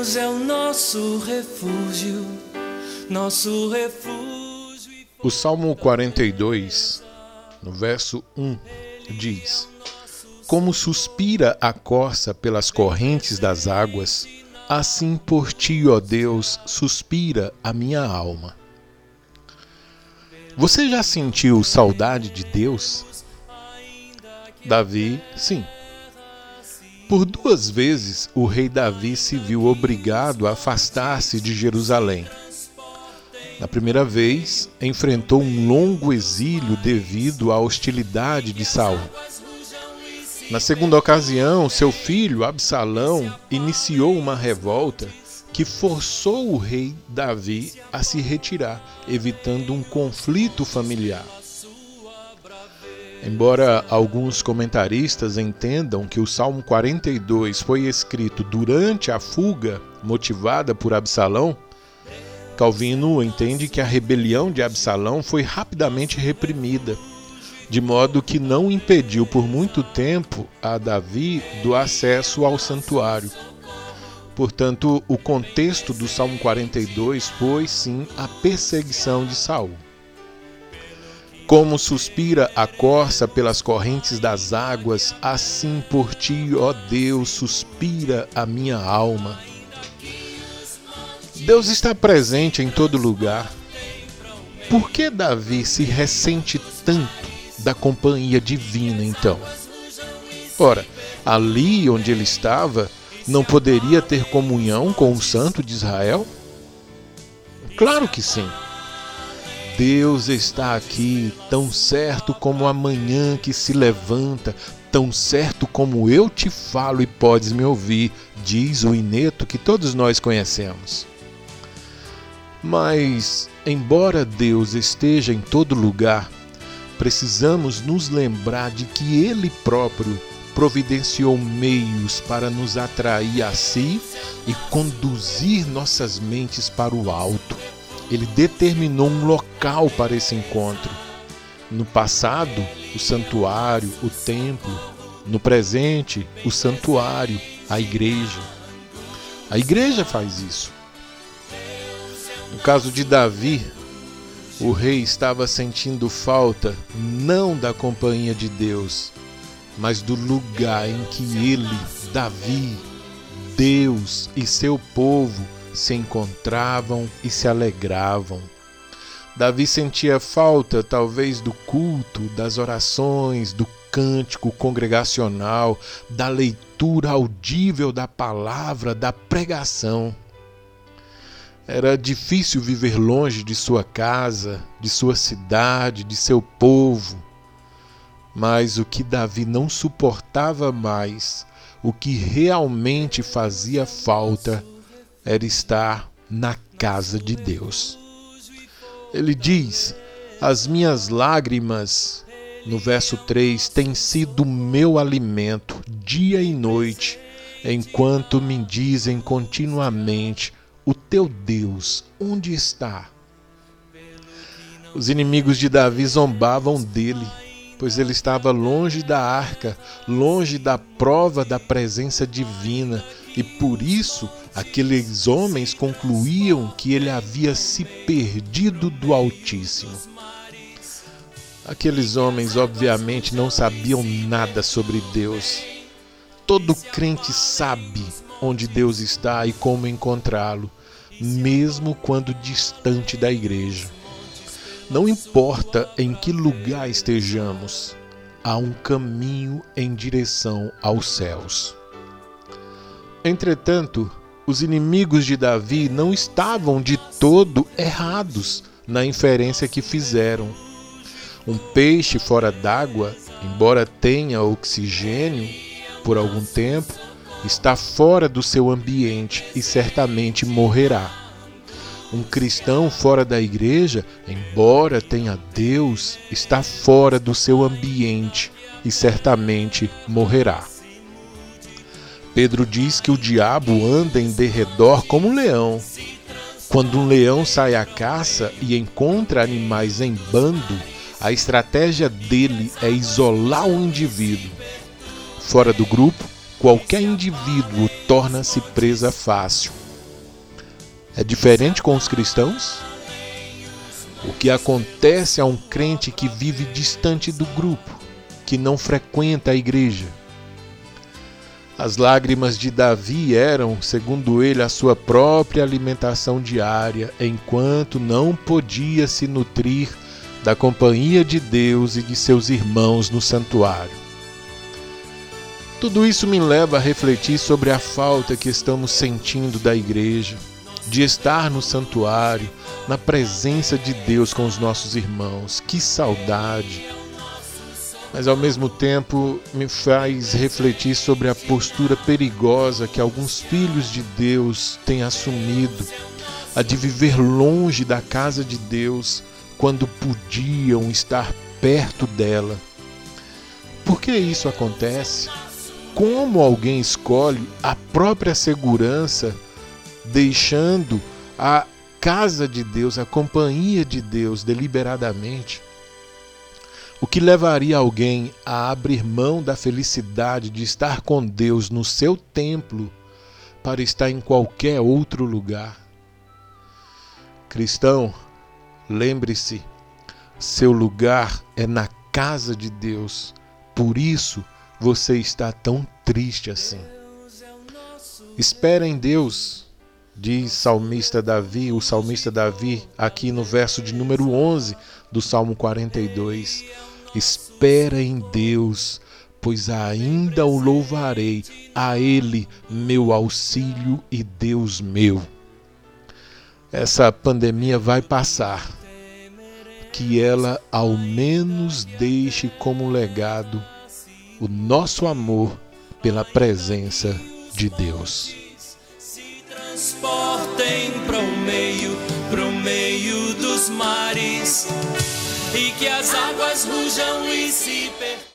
Deus é o nosso refúgio, nosso refúgio. O Salmo 42, no verso 1, diz: Como suspira a corça pelas correntes das águas, assim por ti, ó Deus, suspira a minha alma. Você já sentiu saudade de Deus? Davi, sim. Por duas vezes o rei Davi se viu obrigado a afastar-se de Jerusalém. Na primeira vez, enfrentou um longo exílio devido à hostilidade de Saul. Na segunda ocasião, seu filho Absalão iniciou uma revolta que forçou o rei Davi a se retirar, evitando um conflito familiar. Embora alguns comentaristas entendam que o Salmo 42 foi escrito durante a fuga motivada por Absalão, Calvino entende que a rebelião de Absalão foi rapidamente reprimida, de modo que não impediu por muito tempo a Davi do acesso ao santuário. Portanto, o contexto do Salmo 42 foi sim a perseguição de Saul. Como suspira a corça pelas correntes das águas, assim por ti, ó Deus, suspira a minha alma. Deus está presente em todo lugar. Por que Davi se ressente tanto da companhia divina, então? Ora, ali onde ele estava, não poderia ter comunhão com o Santo de Israel? Claro que sim. Deus está aqui, tão certo como a manhã que se levanta, tão certo como eu te falo e podes me ouvir, diz o Ineto que todos nós conhecemos. Mas, embora Deus esteja em todo lugar, precisamos nos lembrar de que Ele próprio providenciou meios para nos atrair a si e conduzir nossas mentes para o alto. Ele determinou um local para esse encontro. No passado, o santuário, o templo. No presente, o santuário, a igreja. A igreja faz isso. No caso de Davi, o rei estava sentindo falta não da companhia de Deus, mas do lugar em que ele, Davi, Deus e seu povo se encontravam e se alegravam. Davi sentia falta, talvez, do culto, das orações, do cântico congregacional, da leitura audível da palavra, da pregação. Era difícil viver longe de sua casa, de sua cidade, de seu povo. Mas o que Davi não suportava mais, o que realmente fazia falta, era estar na casa de Deus. Ele diz: As minhas lágrimas, no verso 3, têm sido meu alimento dia e noite, enquanto me dizem continuamente: o teu Deus, onde está? Os inimigos de Davi zombavam dele, pois ele estava longe da arca, longe da prova da presença divina, e por isso aqueles homens concluíam que ele havia se perdido do Altíssimo. Aqueles homens, obviamente, não sabiam nada sobre Deus. Todo crente sabe onde Deus está e como encontrá-lo, mesmo quando distante da igreja. Não importa em que lugar estejamos, há um caminho em direção aos céus. Entretanto, os inimigos de Davi não estavam de todo errados na inferência que fizeram. Um peixe fora d'água, embora tenha oxigênio por algum tempo, está fora do seu ambiente e certamente morrerá. Um cristão fora da igreja, embora tenha Deus, está fora do seu ambiente e certamente morrerá. Pedro diz que o diabo anda em derredor como um leão. Quando um leão sai à caça e encontra animais em bando, a estratégia dele é isolar o indivíduo. Fora do grupo, qualquer indivíduo torna-se presa fácil. É diferente com os cristãos? O que acontece a um crente que vive distante do grupo, que não frequenta a igreja? As lágrimas de Davi eram, segundo ele, a sua própria alimentação diária, enquanto não podia se nutrir da companhia de Deus e de seus irmãos no santuário. Tudo isso me leva a refletir sobre a falta que estamos sentindo da igreja, de estar no santuário, na presença de Deus com os nossos irmãos. Que saudade! Mas ao mesmo tempo me faz refletir sobre a postura perigosa que alguns filhos de Deus têm assumido, a de viver longe da casa de Deus quando podiam estar perto dela. Por que isso acontece? como alguém escolhe a própria segurança, deixando a casa de Deus, a companhia de Deus deliberadamente. O que levaria alguém a abrir mão da felicidade de estar com Deus no seu templo para estar em qualquer outro lugar? Cristão, lembre-se, seu lugar é na casa de Deus. Por isso, você está tão triste assim. Espera em Deus, diz salmista Davi, o salmista Davi, aqui no verso de número 11 do Salmo 42. Espera em Deus, pois ainda o louvarei, a Ele, meu auxílio e Deus meu. Essa pandemia vai passar, que ela ao menos deixe como legado o nosso amor pela presença de Deus. Se transportem para o meio, para o meio dos mares, e que as águas rujam e se per...